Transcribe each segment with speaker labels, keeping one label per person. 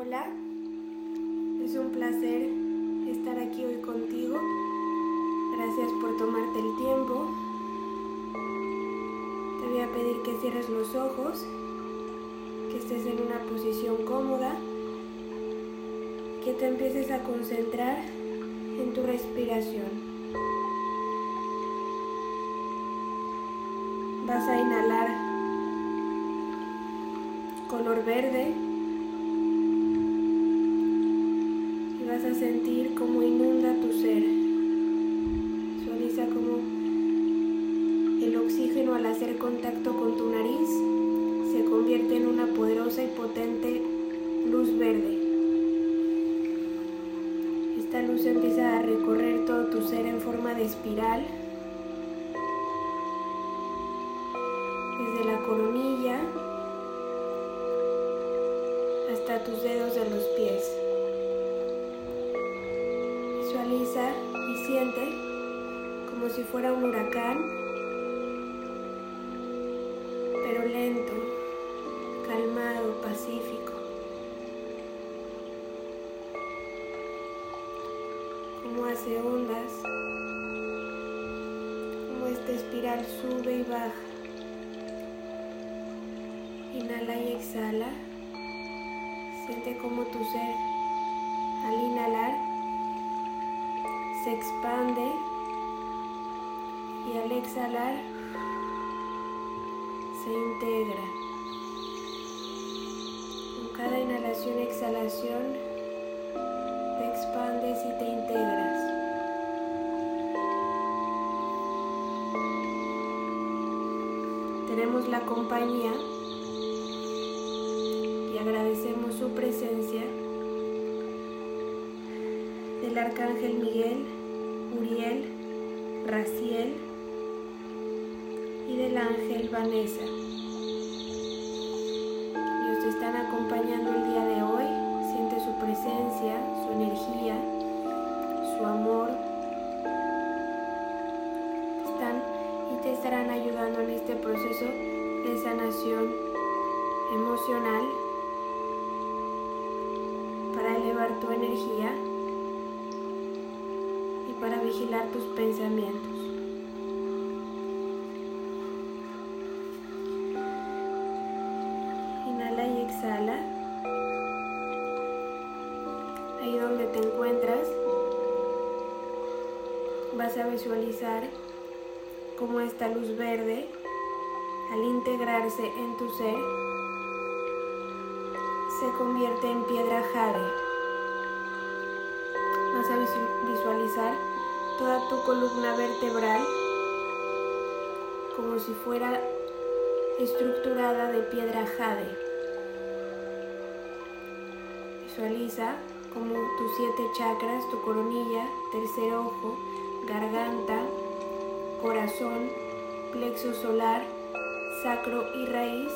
Speaker 1: Hola, es un placer estar aquí hoy contigo. Gracias por tomarte el tiempo. Te voy a pedir que cierres los ojos, que estés en una posición cómoda, que te empieces a concentrar en tu respiración. Vas a inhalar color verde vas a sentir cómo inunda tu ser. Visualiza cómo el oxígeno al hacer contacto con tu nariz se convierte en una poderosa y potente luz verde. Esta luz empieza a recorrer todo tu ser en forma de espiral desde la coronilla hasta tus dedos de los pies. Visualiza y siente como si fuera un huracán, pero lento, calmado, pacífico. Como hace ondas, como esta espiral sube y baja. Inhala y exhala. Siente como tu ser al inhalar se expande y al exhalar se integra. Con cada inhalación y exhalación te expandes y te integras. Tenemos la compañía y agradecemos su presencia Arcángel Miguel, Uriel, Raciel y del Ángel Vanessa. Ellos te están acompañando el día de hoy. Siente su presencia, su energía, su amor. Están y te estarán ayudando en este proceso de sanación emocional para elevar tu energía para vigilar tus pensamientos. Inhala y exhala. Ahí donde te encuentras, vas a visualizar cómo esta luz verde, al integrarse en tu ser, se convierte en piedra jade. Vas a visualizar toda tu columna vertebral como si fuera estructurada de piedra jade. Visualiza como tus siete chakras, tu coronilla, tercer ojo, garganta, corazón, plexo solar, sacro y raíz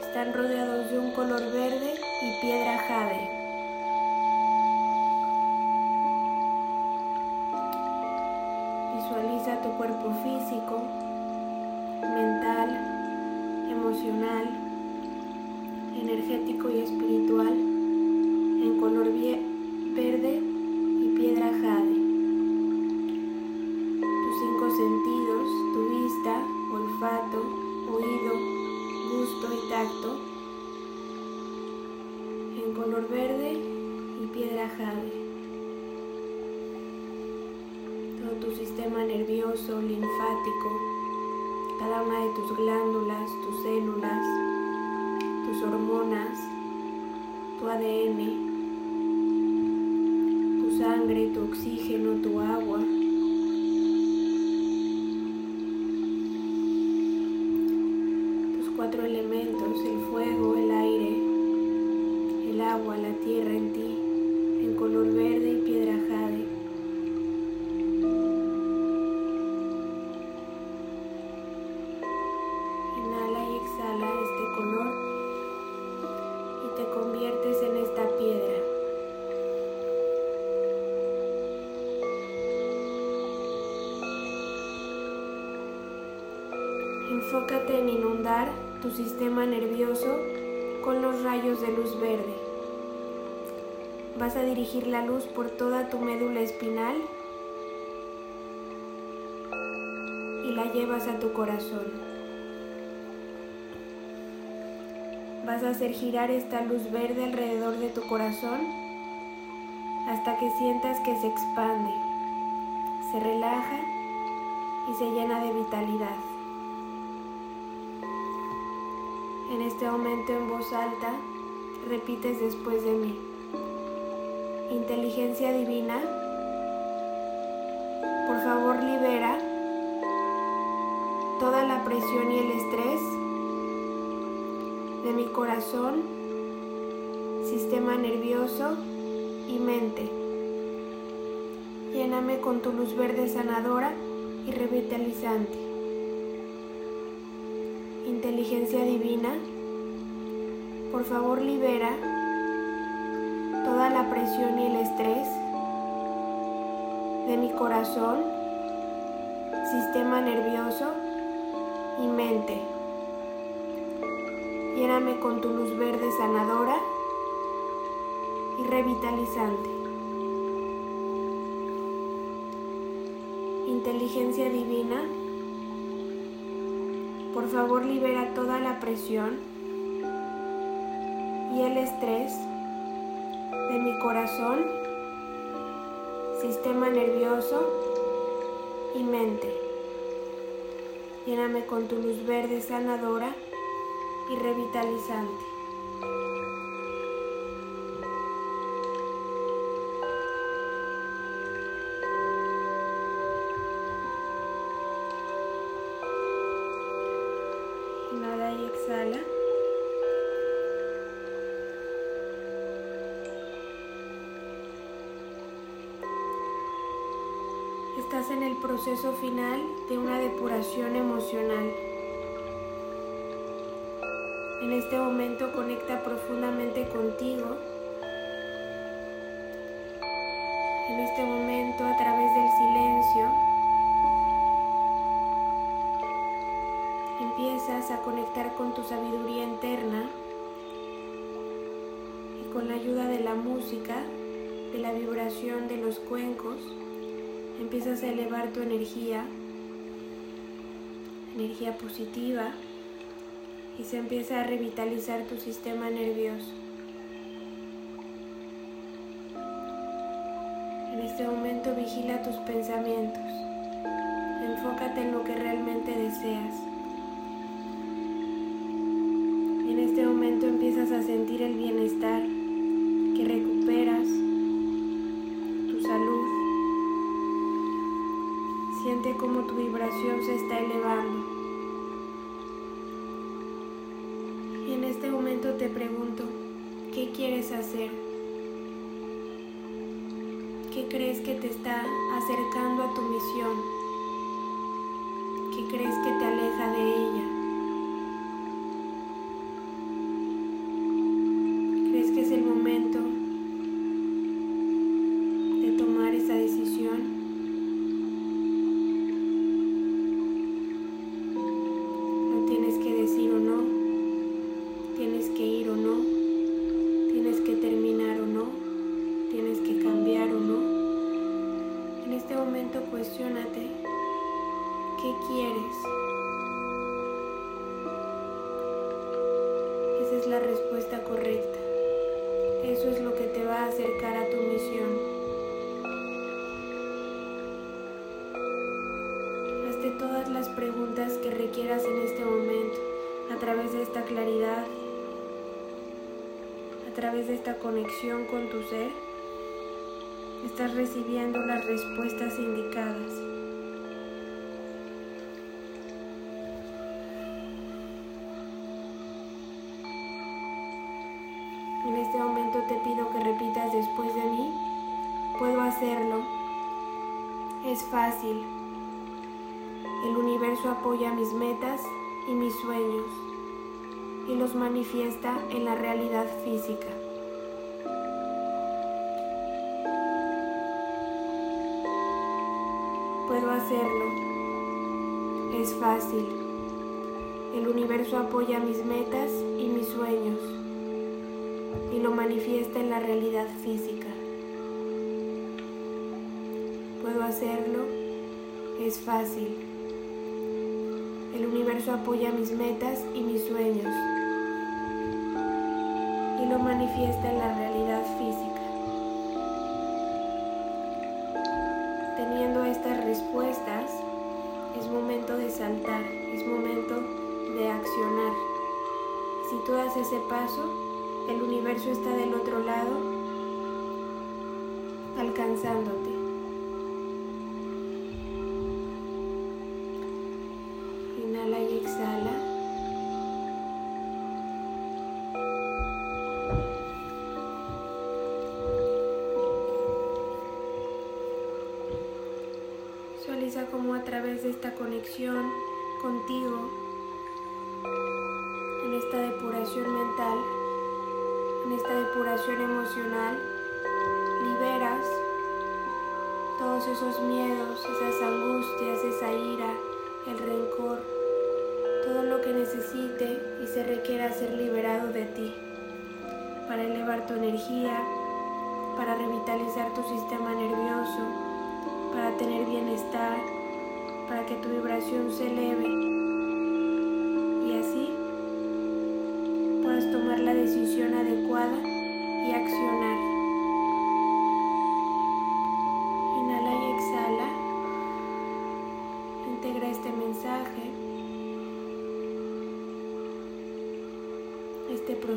Speaker 1: están rodeados de un color verde y piedra jade. Cuerpo físico, mental, emocional, energético y espiritual en color verde cada una de tus glándulas, tus células, tus hormonas, tu ADN, tu sangre, tu oxígeno, tu agua. cuatro elementos, el fuego, el aire, el agua, la tierra en ti, en color verde y piedra jade. Enfócate en inundar tu sistema nervioso con los rayos de luz verde. Vas a dirigir la luz por toda tu médula espinal y la llevas a tu corazón. Vas a hacer girar esta luz verde alrededor de tu corazón hasta que sientas que se expande, se relaja y se llena de vitalidad. En este momento en voz alta repites después de mí. Inteligencia divina, por favor libera toda la presión y el estrés de mi corazón, sistema nervioso y mente. Lléname con tu luz verde sanadora y revitalizante. Inteligencia divina, por favor libera toda la presión y el estrés de mi corazón, sistema nervioso y mente. Lléname con tu luz verde sanadora y revitalizante. Inteligencia divina, por favor libera toda la presión y el estrés de mi corazón, sistema nervioso y mente. Lléname con tu luz verde sanadora y revitalizante. En el proceso final de una depuración emocional. En este momento conecta profundamente contigo. En este momento a través del silencio empiezas a conectar con tu sabiduría interna y con la ayuda de la música, de la vibración de los cuencos, empiezas a elevar tu energía, energía positiva, y se empieza a revitalizar tu sistema nervioso. En este momento vigila tus pensamientos, enfócate en lo que realmente deseas. En este momento empiezas a sentir el bienestar que recuperas, Cómo tu vibración se está elevando. En este momento te pregunto, ¿qué quieres hacer? ¿Qué crees que te está acercando a tu misión? ¿Qué crees que te aleja de ella? Respuesta correcta. Eso es lo que te va a acercar a tu misión. Hazte todas las preguntas que requieras en este momento, a través de esta claridad, a través de esta conexión con tu ser. Estás recibiendo las respuestas indicadas. Este momento te pido que repitas después de mí. Puedo hacerlo. Es fácil. El universo apoya mis metas y mis sueños y los manifiesta en la realidad física. Puedo hacerlo. Es fácil. El universo apoya mis metas y mis sueños manifiesta en la realidad física. Puedo hacerlo, es fácil. El universo apoya mis metas y mis sueños y lo manifiesta en la realidad física. Teniendo estas respuestas, es momento de saltar, es momento de accionar. Si tú das ese paso, el universo está del otro lado, alcanzándote. Inhala y exhala. Visualiza cómo a través de esta conexión contigo, en esta depuración mental, en esta depuración emocional, liberas todos esos miedos, esas angustias, esa ira, el rencor, todo lo que necesite y se requiera ser liberado de ti para elevar tu energía, para revitalizar tu sistema nervioso, para tener bienestar, para que tu vibración se eleve y así puedas tomar la decisión adecuada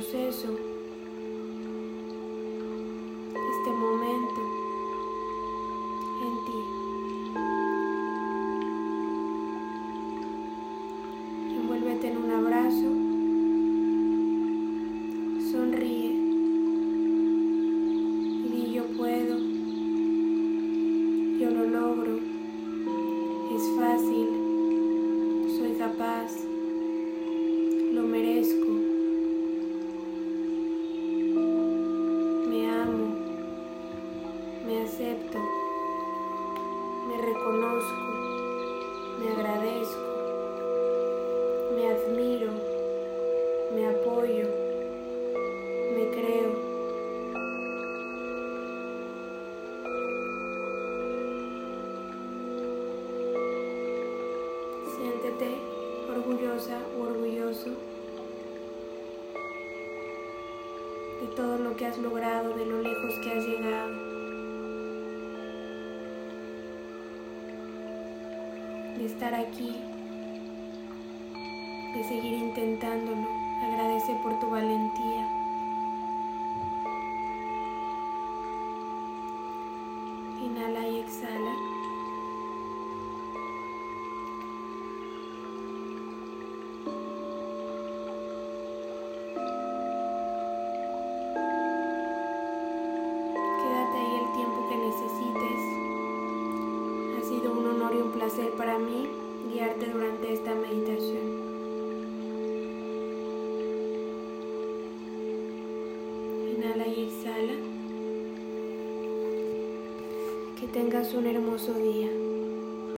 Speaker 1: este proceso, reconozco, me agradezco, me admiro, me apoyo, me creo. Siéntete orgullosa o orgulloso de todo lo que has logrado, de lo lejos que has llegado. De estar aquí, de seguir intentándolo. Agradece por tu valentía. Tengas un hermoso día.